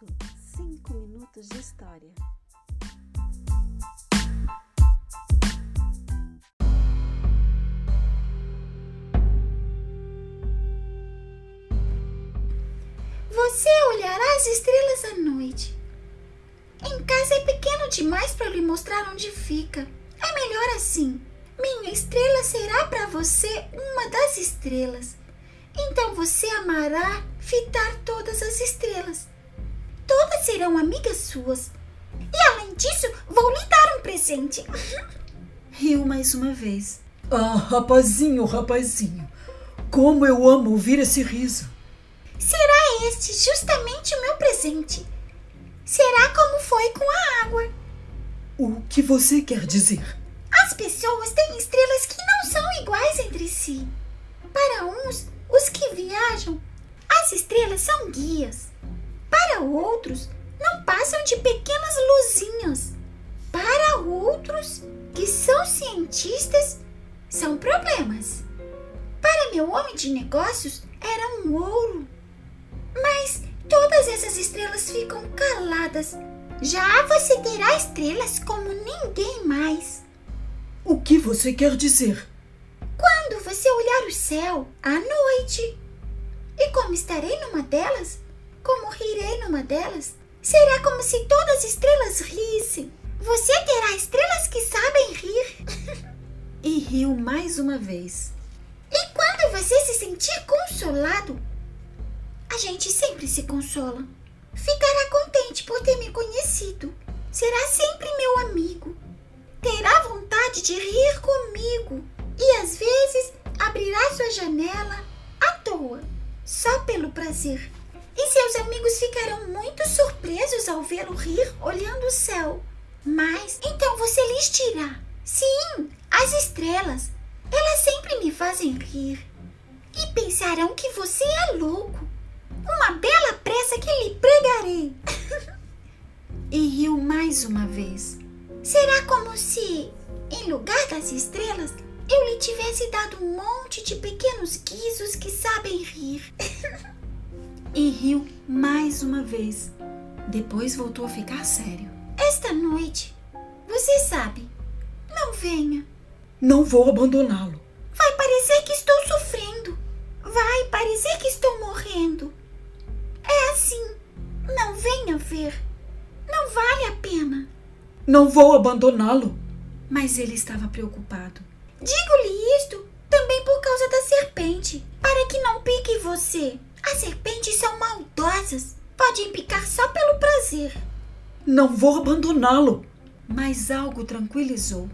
minuto, cinco minutos de história. Você olhará as estrelas à noite. Em casa é pequeno demais para lhe mostrar onde fica. É melhor assim. Minha estrela será para você uma das estrelas. Então você amará fitar todas as estrelas. Todas serão amigas suas. E além disso, vou lhe dar um presente. Riu mais uma vez. Ah, rapazinho, rapazinho, como eu amo ouvir esse riso. Será este justamente o meu presente. Será como foi com a água. O que você quer dizer? As pessoas têm estrelas que não são iguais entre si. Para uns, os que viajam, as estrelas são guias. Para outros, não passam de pequenas luzinhas. Para outros, que são cientistas, são problemas. Para meu homem de negócios, era um ouro. Mas todas essas estrelas ficam caladas. Já você terá estrelas como ninguém mais. O que você quer dizer? Quando você olhar o céu à noite. E como estarei numa delas, numa delas, será como se todas as estrelas rissem. Você terá estrelas que sabem rir. E riu mais uma vez. E quando você se sentir consolado, a gente sempre se consola. Ficará contente por ter me conhecido. Será sempre meu amigo. Terá vontade de rir comigo e às vezes abrirá sua janela à toa, só pelo prazer. Seus amigos ficarão muito surpresos ao vê-lo rir olhando o céu. Mas então você lhes dirá: Sim, as estrelas, elas sempre me fazem rir. E pensarão que você é louco. Uma bela pressa que lhe pregarei. E riu mais uma vez. Será como se, em lugar das estrelas, eu lhe tivesse dado um monte de pequenos guizos que sabem rir. E riu mais uma vez. Depois voltou a ficar sério. Esta noite, você sabe, não venha. Não vou abandoná-lo. Vai parecer que estou sofrendo. Vai parecer que estou morrendo. É assim. Não venha ver. Não vale a pena. Não vou abandoná-lo. Mas ele estava preocupado. Digo-lhe isto também por causa da serpente, para que não pique você. As serpentes são maldosas. Podem picar só pelo prazer. Não vou abandoná-lo. Mas algo tranquilizou.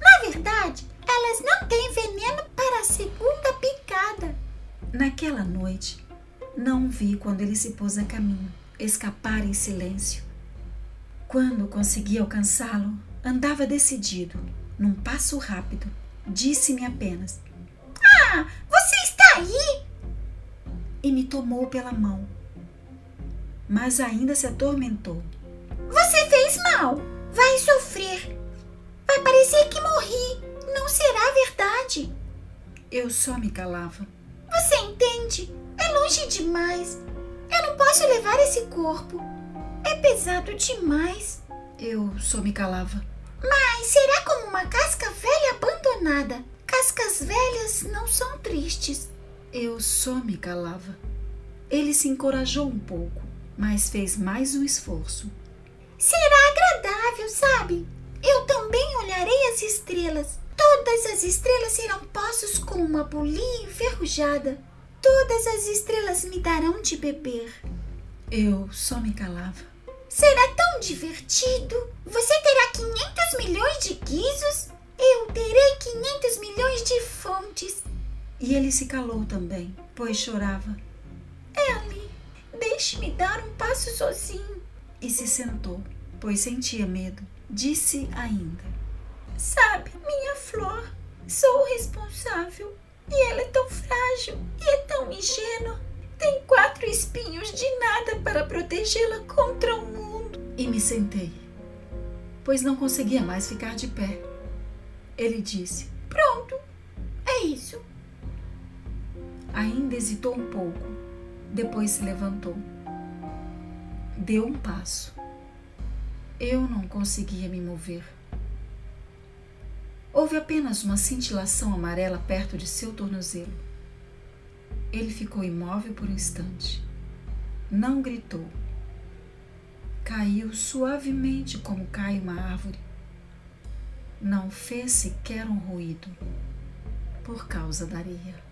Na verdade, elas não têm veneno para a segunda picada. Naquela noite, não vi quando ele se pôs a caminho, escapar em silêncio. Quando consegui alcançá-lo, andava decidido, num passo rápido. Disse-me apenas: Ah, você está aí? E me tomou pela mão. Mas ainda se atormentou. Você fez mal. Vai sofrer. Vai parecer que morri. Não será verdade. Eu só me calava. Você entende? É longe demais. Eu não posso levar esse corpo. É pesado demais. Eu só me calava. Mas será como uma casca velha abandonada. Cascas velhas não são tristes. Eu só me calava. Ele se encorajou um pouco, mas fez mais um esforço. Será agradável, sabe? Eu também olharei as estrelas. Todas as estrelas serão poços com uma bolinha enferrujada. Todas as estrelas me darão de beber. Eu só me calava. Será tão divertido. Você terá 500 milhões de guizos. Eu terei 500 milhões de fontes. E ele se calou também, pois chorava. Deixe-me dar um passo sozinho. E se sentou, pois sentia medo. Disse ainda: Sabe, minha flor, sou o responsável. E ela é tão frágil e é tão ingênua. Tem quatro espinhos de nada para protegê-la contra o mundo. E me sentei, pois não conseguia mais ficar de pé. Ele disse: Pronto, é isso. Ainda hesitou um pouco, depois se levantou. Deu um passo. Eu não conseguia me mover. Houve apenas uma cintilação amarela perto de seu tornozelo. Ele ficou imóvel por um instante. Não gritou. Caiu suavemente como cai uma árvore. Não fez sequer um ruído por causa da areia.